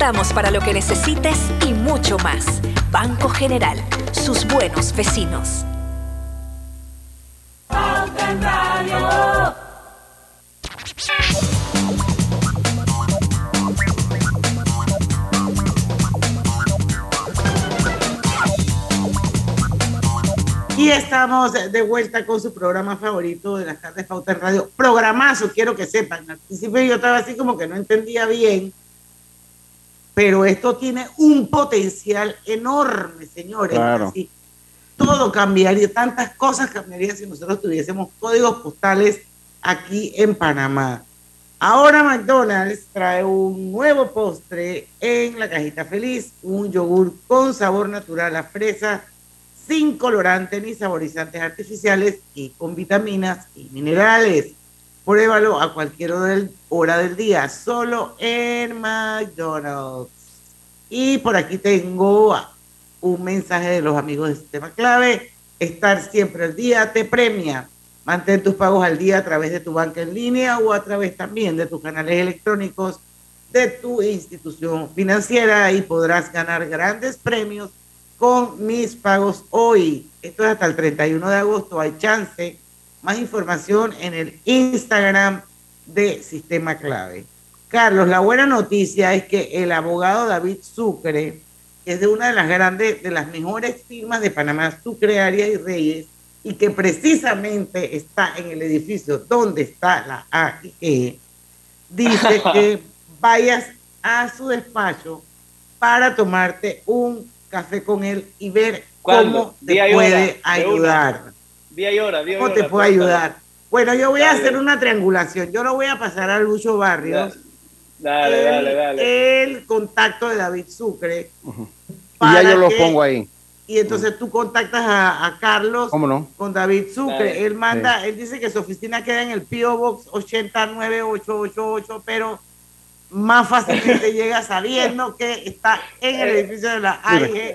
Estamos para lo que necesites y mucho más. Banco General, sus buenos vecinos. Y estamos de vuelta con su programa favorito de las tardes Pauta en Radio. Programazo, quiero que sepan. Al principio yo estaba así como que no entendía bien pero esto tiene un potencial enorme, señores. Claro. Así, todo cambiaría, tantas cosas cambiarían si nosotros tuviésemos códigos postales aquí en Panamá. Ahora McDonald's trae un nuevo postre en la cajita feliz, un yogur con sabor natural a fresa, sin colorantes ni saborizantes artificiales y con vitaminas y minerales. Pruébalo a cualquier hora del, día, solo en McDonald's. Y por aquí tengo un mensaje de los amigos de Sistema Clave. Estar siempre al día te premia. Mantén tus pagos al día a través de tu banca en línea o a través también de tus canales electrónicos de tu institución financiera y podrás ganar grandes premios con mis pagos hoy. Esto es hasta el 31 de agosto. Hay chance. Más información en el Instagram de Sistema Clave. Carlos, la buena noticia es que el abogado David Sucre, que es de una de las grandes, de las mejores firmas de Panamá, Sucre, Arias y Reyes, y que precisamente está en el edificio donde está la AIE, dice que vayas a su despacho para tomarte un café con él y ver ¿Cuándo? cómo te puede ayudar. Día y hora, día y ¿Cómo hora, te puede cuéntame. ayudar? Bueno, yo voy a hacer una triangulación. Yo lo voy a pasar a Lucho Barrios. Dale, el, dale, dale. el contacto de David Sucre. Y ya yo los que- pongo ahí. Y entonces tú contactas a, a Carlos ¿Cómo no? con David Sucre. Dale. Él manda, él dice que su oficina queda en el P.O. Box 89888, pero más fácilmente llega sabiendo que está en el edificio de la AIG,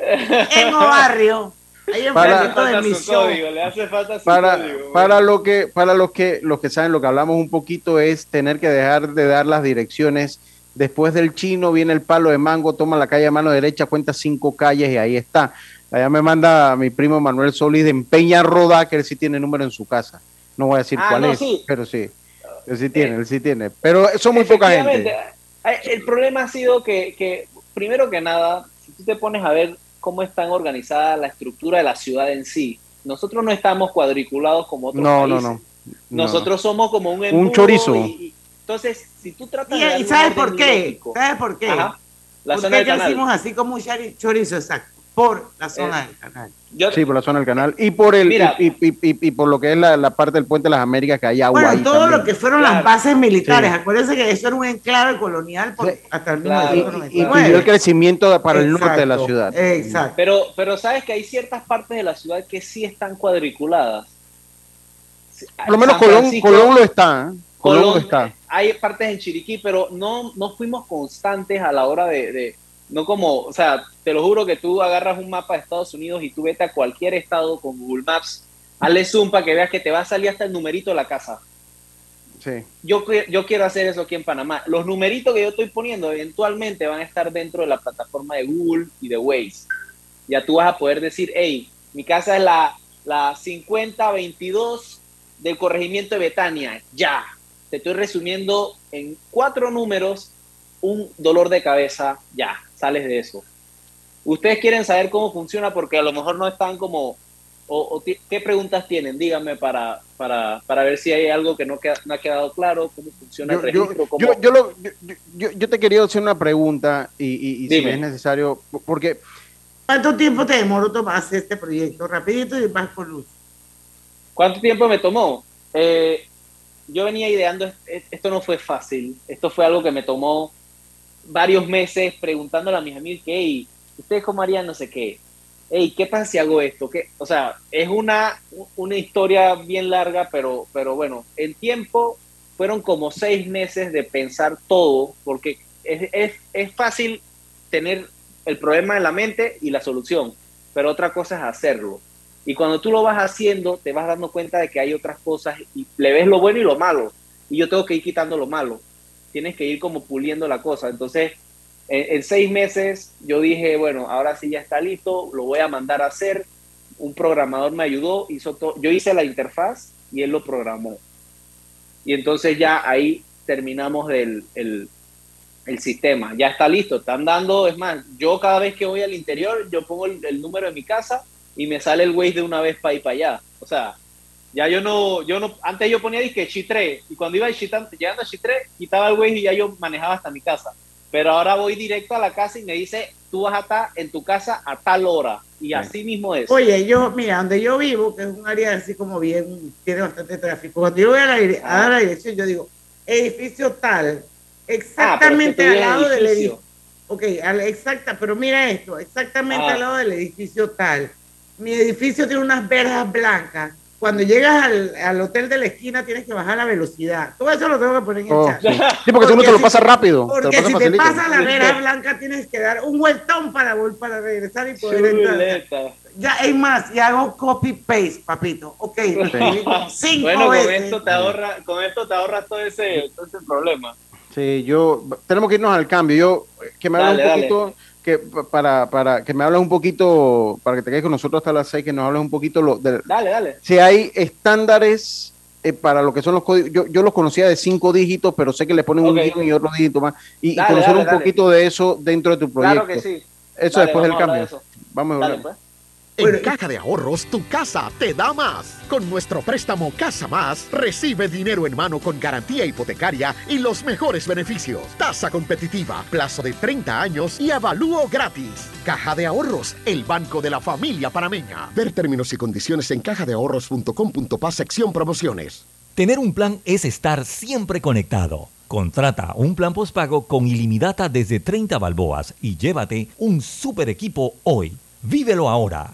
en Barrio, ahí Para- frente de Le hace mi falta su show. código, le hace falta su Para, código. para lo que, para los que, los que saben lo que hablamos un poquito es tener que dejar de dar las direcciones. Después del chino viene el palo de mango, toma la calle a mano derecha, cuenta cinco calles y ahí está. Allá me manda mi primo Manuel Solís de Empeña Roda, que él sí tiene número en su casa. No voy a decir Ah, cuál no, es, sí. pero sí. Él sí tiene, él sí tiene. Pero son muy poca gente. eh, El problema ha sido que, que, primero que nada, si tú te pones a ver cómo están organizada la estructura de la ciudad en sí, nosotros no estamos cuadriculados como otros No, no, países. no. Nosotros somos como un Un chorizo. y- y- entonces, si tú tratas Y, de y ¿sabes por qué? lógico- ¿Sabes por qué? Ajá, la ¿Por zona qué del canal. decimos así como un chorizo? Exacto. Por la zona Eh, del canal. Sí, por la zona del canal. Y por el Mira. y, y- y- y- y por lo que es la, la parte del puente de las Américas, que hay agua Bueno, ahí todo también. lo que fueron las bases militares. Sí. Acuérdense que eso era un enclave colonial por- hasta el Claro. Y- y- 1999. y pidió el crecimiento para el norte de la ciudad. Exacto. Pero, pero sabes que hay ciertas partes de la ciudad que sí están cuadriculadas. Por lo menos Colón, Colón lo está. ¿eh? Colón, Colón, lo está. hay partes en Chiriquí, pero no, no fuimos constantes a la hora de, de- no como, o sea, te lo juro que tú agarras un mapa de Estados Unidos y tú vete a cualquier estado con Google Maps, hazle zoom para que veas que te va a salir hasta el numerito de la casa. Sí. Yo, yo quiero hacer eso aquí en Panamá. Los numeritos que yo estoy poniendo eventualmente van a estar dentro de la plataforma de Google y de Waze. Ya tú vas a poder decir, hey, mi casa es la, la 5022 del corregimiento de Betania. Ya. Te estoy resumiendo en cuatro números un dolor de cabeza. Ya. Sales de eso. Ustedes quieren saber cómo funciona porque a lo mejor no están como... O, o ¿Qué preguntas tienen? Díganme para, para, para ver si hay algo que no, queda- no ha quedado claro, cómo funciona Yo, el yo- registro. cómo- yo- yo lo- yo- yo- yo te quería hacer una pregunta y, y- y si Dime. es necesario, porque ¿Cuánto tiempo te demoró tomar este proyecto? Rapidito y vas con luz. ¿Cuánto tiempo me tomó? Eh, yo venía ideando, est- esto no fue fácil, esto fue algo que me tomó varios meses preguntándole a mis amigos que, hey, ¿ustedes cómo harían no sé qué? Hey, ¿qué pasa si hago esto? ¿Qué? O sea, es una, una historia bien larga, pero, pero bueno, en tiempo fueron como seis meses de pensar todo, porque es, es, es fácil tener el problema en la mente y la solución, pero otra cosa es hacerlo. Y cuando tú lo vas haciendo, te vas dando cuenta de que hay otras cosas y le ves lo bueno y lo malo. Y yo tengo que ir quitando lo malo. Tienes que ir como puliendo la cosa. Entonces, en, en seis meses yo dije, bueno, ahora sí ya está listo, lo voy a mandar a hacer. Un programador me ayudó, hizo todo. Yo hice la interfaz y él lo programó. Y entonces ya ahí terminamos el, el, el sistema. Ya está listo, están dando, es más, yo cada vez que voy al interior, yo pongo el, el número de mi casa y me sale el Waze de una vez para ir para allá. O sea, ya yo no, yo no, antes yo ponía disque Chitré, y cuando iba llegando a Chitré, quitaba el Waze y ya yo manejaba hasta mi casa. Pero ahora voy directo a la casa y me dice, tú vas a estar en tu casa a tal hora. Y así mismo es. Oye, yo, mira, donde yo vivo, que es un área así como bien, tiene bastante tráfico, cuando yo voy a la, a la dirección, yo digo, edificio tal, exactamente al lado del edificio. Ok, al, exacta, pero mira esto, exactamente Ah. al lado del edificio tal. Mi edificio tiene unas verjas blancas. Cuando llegas al, al hotel de la esquina tienes que bajar la velocidad. Todo eso lo tengo que poner en el Oh, chat. sí. Sí, porque si uno te lo si- pasa rápido. te lo Porque pasa si te pasa la verja blanca tienes que dar un vueltón para, para regresar y poder entrar. Ya, es más, y hago copy paste, papito. Ok, cinco bueno, con veces. esto te ahorra, con esto te ahorras todo ese, todo ese problema. Sí, yo tenemos que irnos al cambio. Yo que me Dale, un dale. Que pa- para para que me hables un poquito para que te quedes con nosotros hasta las seis que nos hables un poquito lo de, Dale, dale. si hay estándares eh, para lo que son los códigos. Yo, yo los conocía de cinco dígitos, pero sé que le ponen un Ok. dígito y otro dígito más y, Dale, conocer dale, un poquito de eso dentro de tu proyecto. Claro que sí. Eso después del cambio. Vamos a hablar. pues. En Caja de Ahorros, tu casa te da más. Con nuestro préstamo Casa Más, recibe dinero en mano con garantía hipotecaria y los mejores beneficios. Tasa competitiva, plazo de 30 años y avalúo gratis. Caja de Ahorros, el banco de la familia panameña. Ver términos y condiciones en cajadeahorros.com.pa sección promociones. Tener un plan es estar siempre conectado. Contrata un plan postpago con ilimitada desde 30 balboas y llévate un super equipo hoy. Vívelo ahora,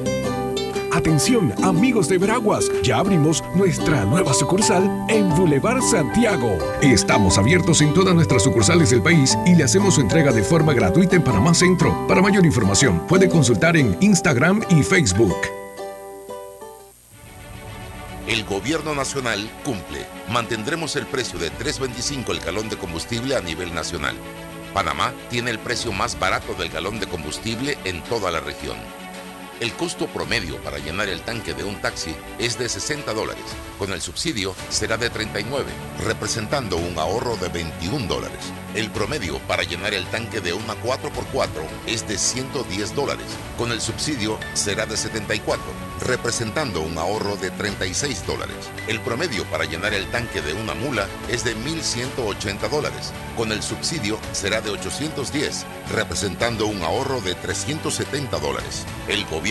Atención, amigos de Veraguas, ya abrimos nuestra nueva sucursal en Boulevard Santiago. Estamos abiertos en todas nuestras sucursales del país y le hacemos su entrega de forma gratuita en Panamá Centro. Para mayor información, puede consultar en Instagram y Facebook. El gobierno nacional cumple. Mantendremos el precio de 3.25 el galón de combustible a nivel nacional. Panamá tiene el precio más barato del galón de combustible en toda la región. El costo promedio para llenar el tanque de un taxi es de 60 dólares. Con el subsidio será de 39, representando un ahorro de 21 dólares. El promedio para llenar el tanque de una 4x4 es de 110 dólares. Con el subsidio será de 74, representando un ahorro de 36 dólares. El promedio para llenar el tanque de una mula es de 1.180 dólares. Con el subsidio será de 810, representando un ahorro de 370 dólares. El gobierno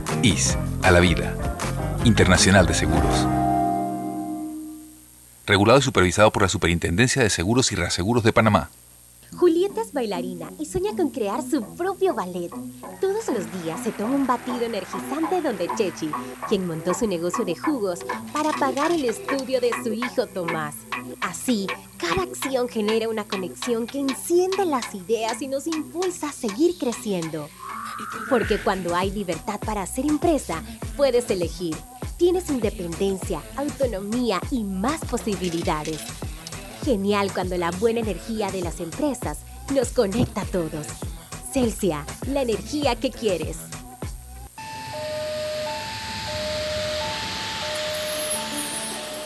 IS a la vida. Internacional de Seguros. Regulado y supervisado por la Superintendencia de Seguros y Reaseguros de Panamá. Julieta es bailarina y sueña con crear su propio ballet. Todos los días se toma un batido energizante donde Chechi, quien montó su negocio de jugos para pagar el estudio de su hijo Tomás. Así, cada acción genera una conexión que enciende las ideas y nos impulsa a seguir creciendo. Porque cuando hay libertad para hacer empresa, puedes elegir. Tienes independencia, autonomía y más posibilidades. Genial cuando la buena energía de las empresas nos conecta a todos. Celsia, la energía que quieres.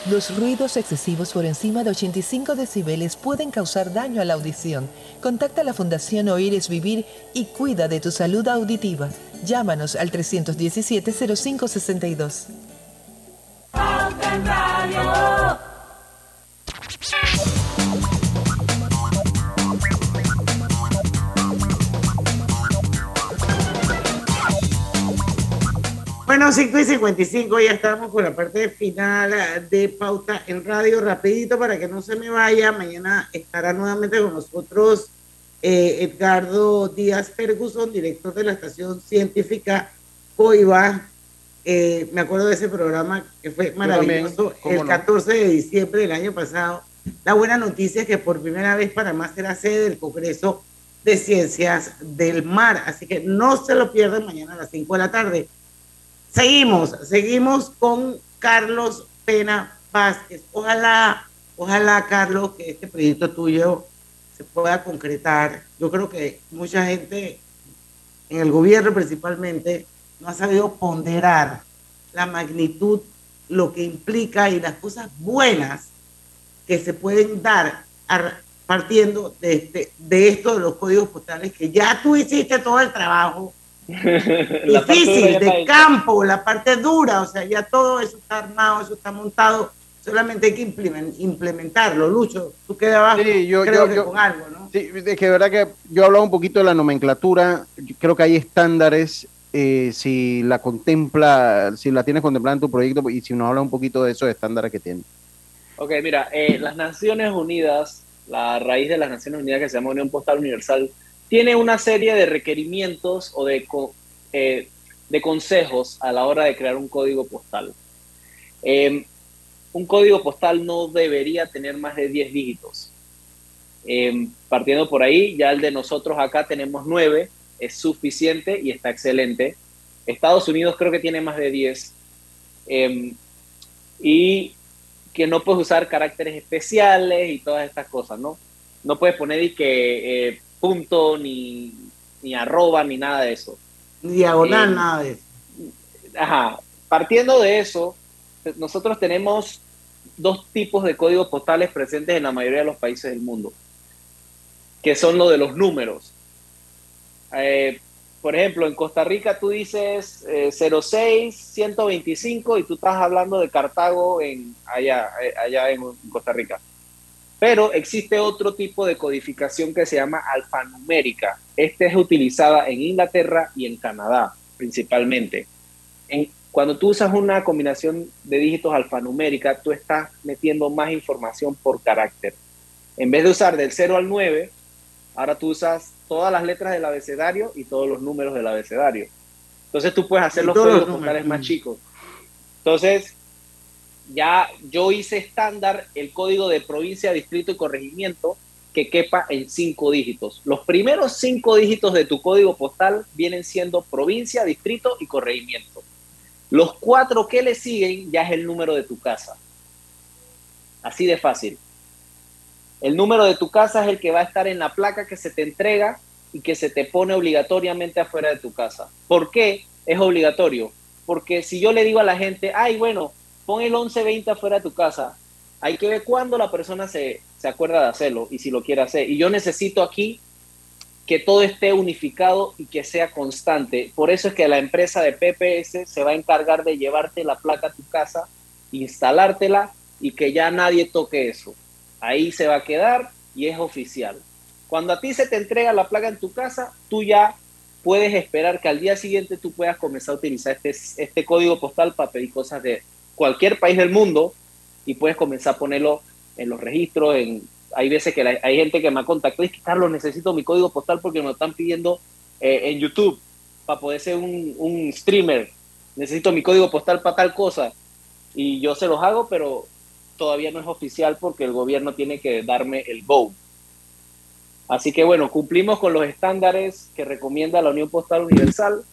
Los ruidos excesivos por encima de 85 decibeles pueden causar daño a la audición. Contacta a la Fundación Oír es Vivir y cuida de tu salud auditiva. Llámanos al 317-0562. Bueno, 5 y 55, ya estamos con la parte final de Pauta en Radio. Rapidito para que no se me vaya, mañana estará nuevamente con nosotros eh, Edgardo Díaz Ferguson, director de la estación científica Coiba. Eh, me acuerdo de ese programa que fue maravilloso, el 14 de diciembre del año pasado. La buena noticia es que por primera vez Panamá será sede del Congreso de Ciencias del Mar, así que no se lo pierdan mañana a las 5 de la tarde. Seguimos, seguimos con Carlos Pena Vázquez. Ojalá, ojalá, Carlos, que este proyecto tuyo se pueda concretar. Yo creo que mucha gente, en el gobierno principalmente, no ha sabido ponderar la magnitud, lo que implica y las cosas buenas que se pueden dar partiendo de, este, de esto de los códigos postales, que ya tú hiciste todo el trabajo difícil, de campo, la parte dura, o sea, ya todo eso está armado, eso está montado, solamente hay que implementarlo. Lucho, tú quedas abajo, sí, yo, creo yo, que yo, con algo, ¿no? Sí, es que de verdad que yo he hablado un poquito de la nomenclatura, yo creo que hay estándares, eh, si la contempla, si la tienes contemplada en tu proyecto, y si nos habla un poquito de esos estándares que tiene. Ok, mira, eh, las Naciones Unidas, la raíz de las Naciones Unidas que se llama Unión Postal Universal, tiene una serie de requerimientos o de, eh, de consejos a la hora de crear un código postal. Em, un código postal no debería tener más de 10 dígitos. Em, partiendo por ahí, ya el de nosotros acá tenemos 9, es suficiente y está excelente. Estados Unidos creo que tiene más de 10. Em, y que no puedes usar caracteres especiales y todas estas cosas, ¿no? No puedes poner que eh, punto, ni, ni arroba, ni nada de eso. Ni diagonal, Eh, nada de eso. Ajá. Partiendo de eso, nosotros tenemos dos tipos de códigos postales presentes en la mayoría de los países del mundo, que son lo de los números. Eh, por ejemplo, en Costa Rica tú dices eh, 06 125 y tú estás hablando de Cartago en allá, eh, allá en Costa Rica. Pero existe otro tipo de codificación que se llama alfanumérica. Esta es utilizada en Inglaterra y en Canadá principalmente. En, cuando tú usas una combinación de dígitos alfanumérica, tú estás metiendo más información por carácter. En vez de usar del 0 al 9, ahora tú usas todas las letras del abecedario y todos los números del abecedario. Entonces tú puedes hacer los códigos postales más chicos. Entonces, ya yo hice estándar el código de provincia, distrito y corregimiento que quepa en cinco dígitos. Los primeros cinco dígitos de tu código postal vienen siendo provincia, distrito y corregimiento. Los cuatro que le siguen ya es el número de tu casa. Así de fácil. El número de tu casa es el que va a estar en la placa que se te entrega y que se te pone obligatoriamente afuera de tu casa. ¿Por qué es obligatorio? Porque si yo le digo a la gente, ay, bueno, pon el 1120 afuera de tu casa, hay que ver cuándo la persona se, se acuerda de hacerlo y si lo quiere hacer. Y yo necesito aquí que todo esté unificado y que sea constante. Por eso es que la empresa de PPS se va a encargar de llevarte la placa a tu casa, instalártela y que ya nadie toque eso. Ahí se va a quedar y es oficial. Cuando a ti se te entrega la placa en tu casa, tú ya puedes esperar que al día siguiente tú puedas comenzar a utilizar este, este código postal para pedir cosas de cualquier país del mundo y puedes comenzar a ponerlo en los registros. En, hay veces que la- hay gente que me ha contactado y dice, Carlos, necesito mi código postal porque me lo están pidiendo eh, en YouTube para poder ser un, un streamer. Necesito mi código postal para tal cosa. Y yo se los hago, pero todavía no es oficial porque el gobierno tiene que darme el go. Así que bueno, cumplimos con los estándares que recomienda la Unión Postal Universal.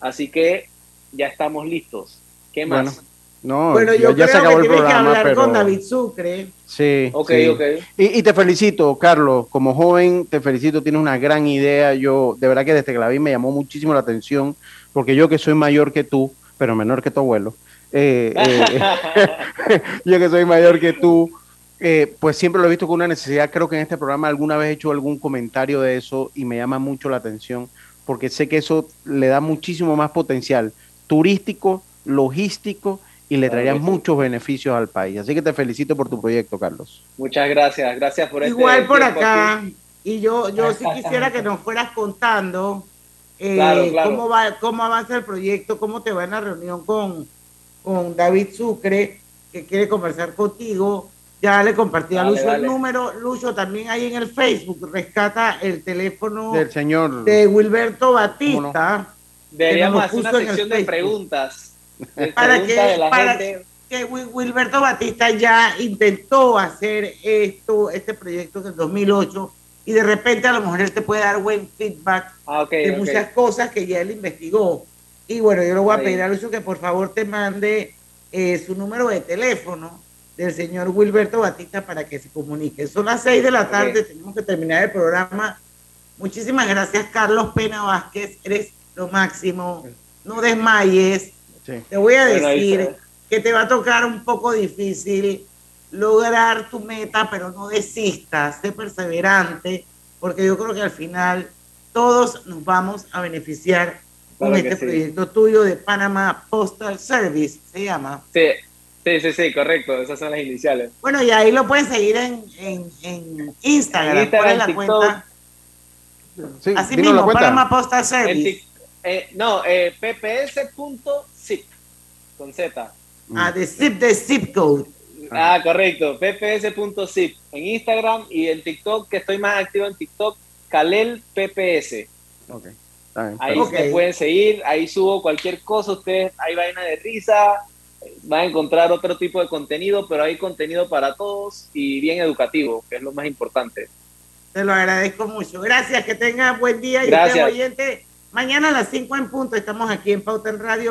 Así que ya estamos listos. ¿Qué más? Bueno, no, Bueno, ya, yo ya se acabó que el tienes que programa, hablar pero... con David Sucre. Sí. Ok, sí. ok. Y, y te felicito, Carlos. Como joven, te felicito. Tienes una gran idea. Yo, de verdad que desde que la vi me llamó muchísimo la atención, porque yo que soy mayor que tú, pero menor que tu abuelo, eh, eh, yo que soy mayor que tú, eh, pues siempre lo he visto con una necesidad. Creo que en este programa alguna vez he hecho algún comentario de eso y me llama mucho la atención porque sé que eso le da muchísimo más potencial turístico, logístico y le traería muchos beneficios al país. Así que te felicito por tu proyecto, Carlos. Muchas gracias, gracias por este Igual por acá, aquí. y yo, yo sí quisiera que nos fueras contando eh, Claro, claro. cómo va, cómo avanza el proyecto, cómo te va en la reunión con, con David Sucre, que quiere conversar contigo. Ya le compartí a Lucho dale. el número. Lucho también ahí en el Facebook rescata el teléfono Del señor. de Wilberto Batista. Deberíamos que hacer una sección de preguntas. Para que, de la para gente. que Wil- Wilberto Batista ya intentó hacer esto, este proyecto en el 2008 y de repente a lo mejor él te puede dar buen feedback Ah, ok, de ok. muchas cosas que ya él investigó. Y bueno, yo le voy a Ahí. pedir a Lucho que por favor te mande eh, su número de teléfono del señor Wilberto Batista para que se comunique. Son las seis de la tarde, tenemos que terminar el programa. Muchísimas gracias, Carlos Pena Vázquez, eres lo máximo. No desmayes. Te voy a Bueno, decir que te va a tocar un poco difícil lograr tu meta, pero no desistas, sé perseverante, porque yo creo que al final todos nos vamos a beneficiar con Claro este sí. proyecto tuyo de Panama Postal Service, se llama. Sí, sí, sí, sí, correcto. Esas son las iniciales. Bueno, y ahí lo pueden seguir en, en, en Instagram. En Instagram, ¿Cuál es la TikTok. cuenta? Sí, Así dinos la mismo, cuenta. Panama Postal Service. eh, no, eh, pps.zip con Z. Ah, de zip, de zip code. Ah, correcto, pps.zip en Instagram y en TikTok, que estoy más activo en TikTok, Kalel PPS. Ok, está bien, Ahí me pueden seguir, ahí subo cualquier cosa, ustedes, hay vaina de risa, van a encontrar otro tipo de contenido, pero hay contenido para todos y bien educativo, que es lo más importante. Te lo agradezco mucho. Gracias, que tengas buen día y Gracias. usted oyente. Mañana a las 5 en punto estamos aquí en Pauta en Radio